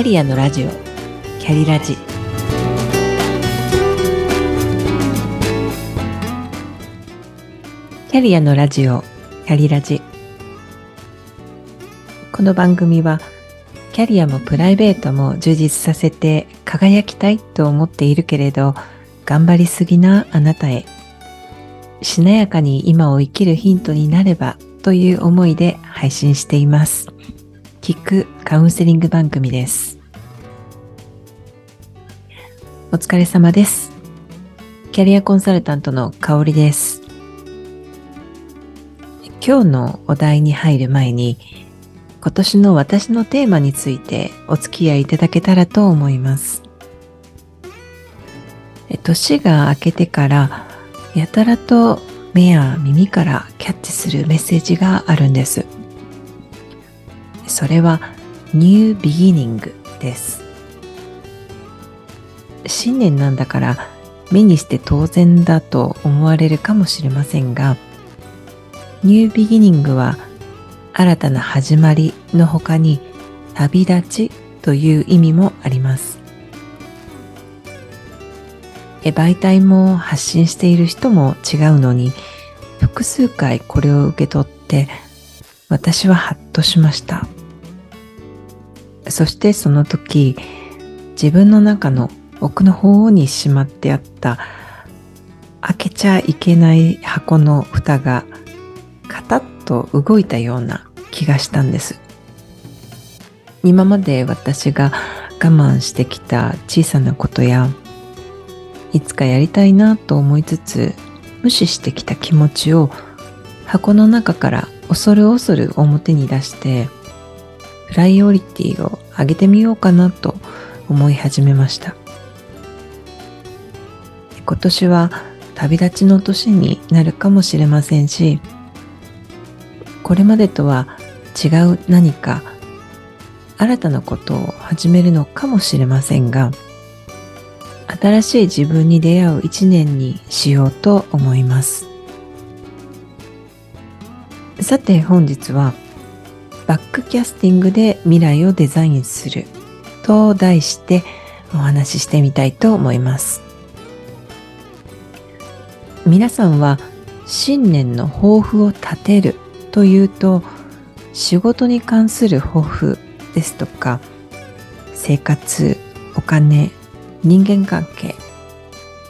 キャリアのラジオ。キャリラジ。キャリアのラジオ。キャリラジ。この番組はキャリアもプライベートも充実させて輝きたいと思っているけれど頑張りすぎなあなたへ。しなやかに今を生きるヒントになればという思いで配信しています。聞くカウンセリング番組です。お疲れ様です。キャリアコンサルタントの香りです。今日のお題に入る前に、今年の私のテーマについてお付き合いいただけたらと思います。年が明けてからやたらと目や耳からキャッチするメッセージがあるんです。それはニュービギニングです。新年なんだから目にして当然だと思われるかもしれませんが、ニュービギニングは新たな始まりの他に旅立ちという意味もあります。媒体も発信している人も違うのに複数回これを受け取って私はハッとしましたそしてその時自分の中の奥の方にしまってあった開けちゃいけない箱の蓋がカタッと動いたような気がしたんです。今まで私が我慢してきた小さなことやいつかやりたいなと思いつつ無視してきた気持ちを箱の中から恐る恐る表に出してプライオリティを上げてみようかなと思い始めました今年は旅立ちの年になるかもしれませんしこれまでとは違う何か新たなことを始めるのかもしれませんが新しい自分に出会う一年にしようと思います。さて本日はバックキャスティングで未来をデザインすると題してお話ししてみたいと思います。皆さんは新年の抱負を立てるというと仕事に関する抱負ですとか生活お金人間関係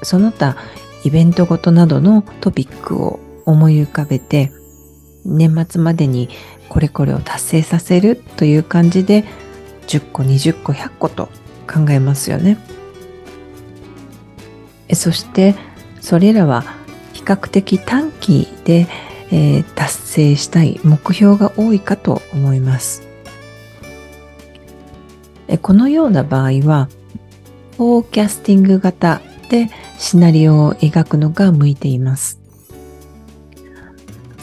その他イベントごとなどのトピックを思い浮かべて年末までにこれこれを達成させるという感じで10個20個100個と考えますよねそしてそれらは比較的短期で、えー、達成したい目標が多いかと思いますこのような場合はフォーキャスティング型でシナリオを描くのが向いています。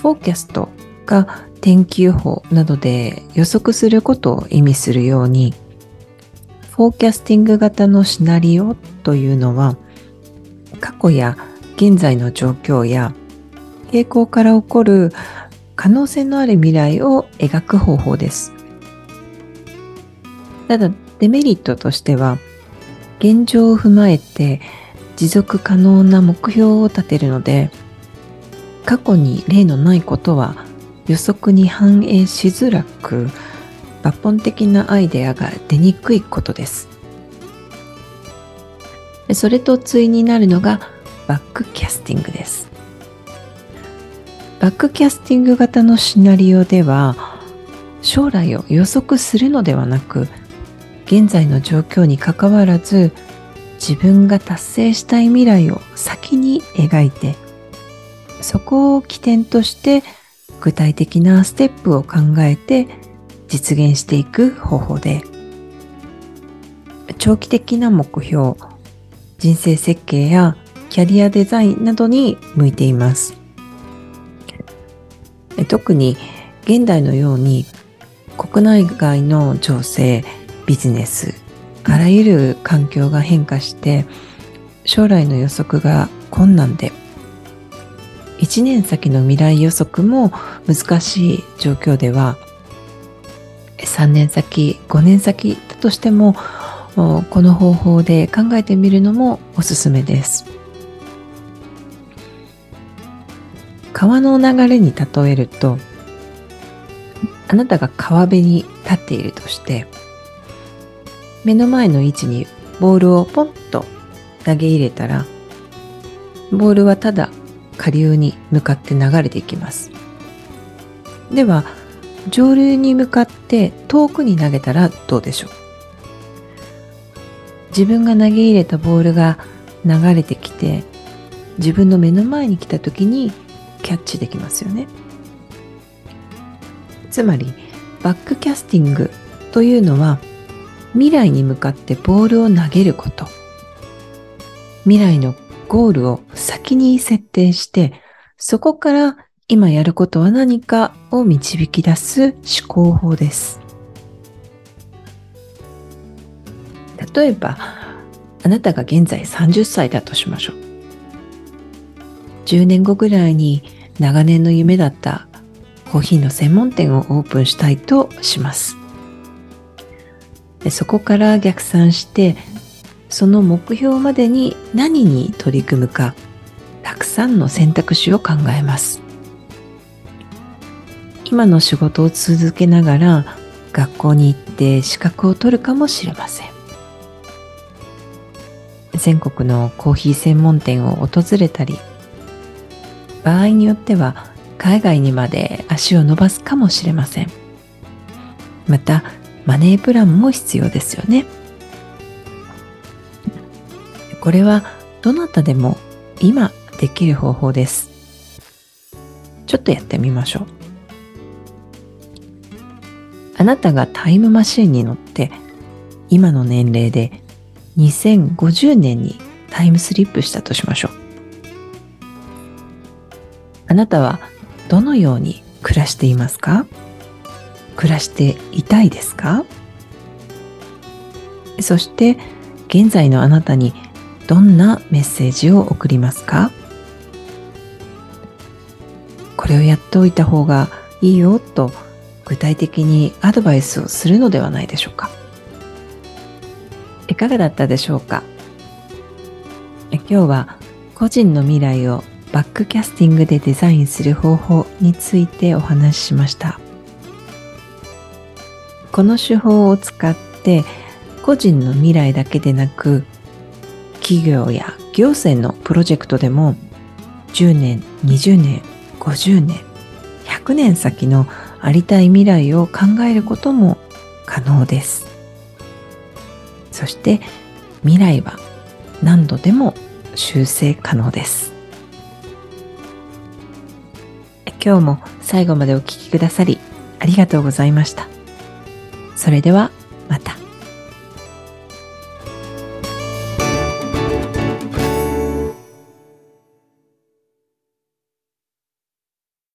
フォーキャストが天気予報などで予測することを意味するように、フォーキャスティング型のシナリオというのは、過去や現在の状況や傾向から起こる可能性のある未来を描く方法です。ただ、デメリットとしては、現状を踏まえて持続可能な目標を立てるので過去に例のないことは予測に反映しづらく抜本的なアイデアが出にくいことです。それと対になるのがバックキャスティングです。バックキャスティング型のシナリオでは将来を予測するのではなく現在の状況にかかわらず自分が達成したい未来を先に描いてそこを起点として具体的なステップを考えて実現していく方法で長期的な目標人生設計やキャリアデザインなどに向いています。特に現代のように国内外の情勢ビジネスあらゆる環境が変化して将来の予測が困難で1年先の未来予測も難しい状況では3年先5年先だとしてもこの方法で考えてみるのもおすすめです。川の流れに例えるとあなたが川辺に立っているとして目の前の位置にボールをポンと投げ入れたらボールはただ下流に向かって流れていきます。では上流に向かって遠くに投げたらどうでしょう？自分が投げ入れたボールが流れてきて自分の目の前に来た時にキャッチできますよね。つまりバックキャスティングというのは未来に向かってボールを投げること。未来のゴールを先に設定してそこから今やることは何かを導き出す思考法です。例えば、あなたが現在30歳だとしましょう。10年後ぐらいに長年の夢だったコーヒーの専門店をオープンしたいとします。でそこから逆算してその目標までに何に取り組むかたくさんの選択肢を考えます。今の仕事を続けながら学校に行って資格を取るかもしれません。全国のコーヒー専門店を訪れたり場合によっては海外にまで足を伸ばすかもしれません。またマネープランも必要ですよね。これはどなたでも今できる方法です。ちょっとやってみましょう。あなたがタイムマシンに乗って今の年齢で2050年にタイムスリップしたとしましょう。あなたはどのように暮らしていますか？暮らしていたいですか？そして現在のあなたにどんなメッセージを送りますか？これをやっておいた方がいいよと具体的にアドバイスをするのではないでしょうか？いかがだったでしょうか？今日は個人の未来をバックキャスティングでデザインする方法についてお話ししました。この手法を使って個人の未来だけでなく企業や行政のプロジェクトでも10年20年50年100年先のありたい未来を考えることも可能です。そして未来は何度でも修正可能です。今日も最後までお聴きくださりありがとうございました。それでは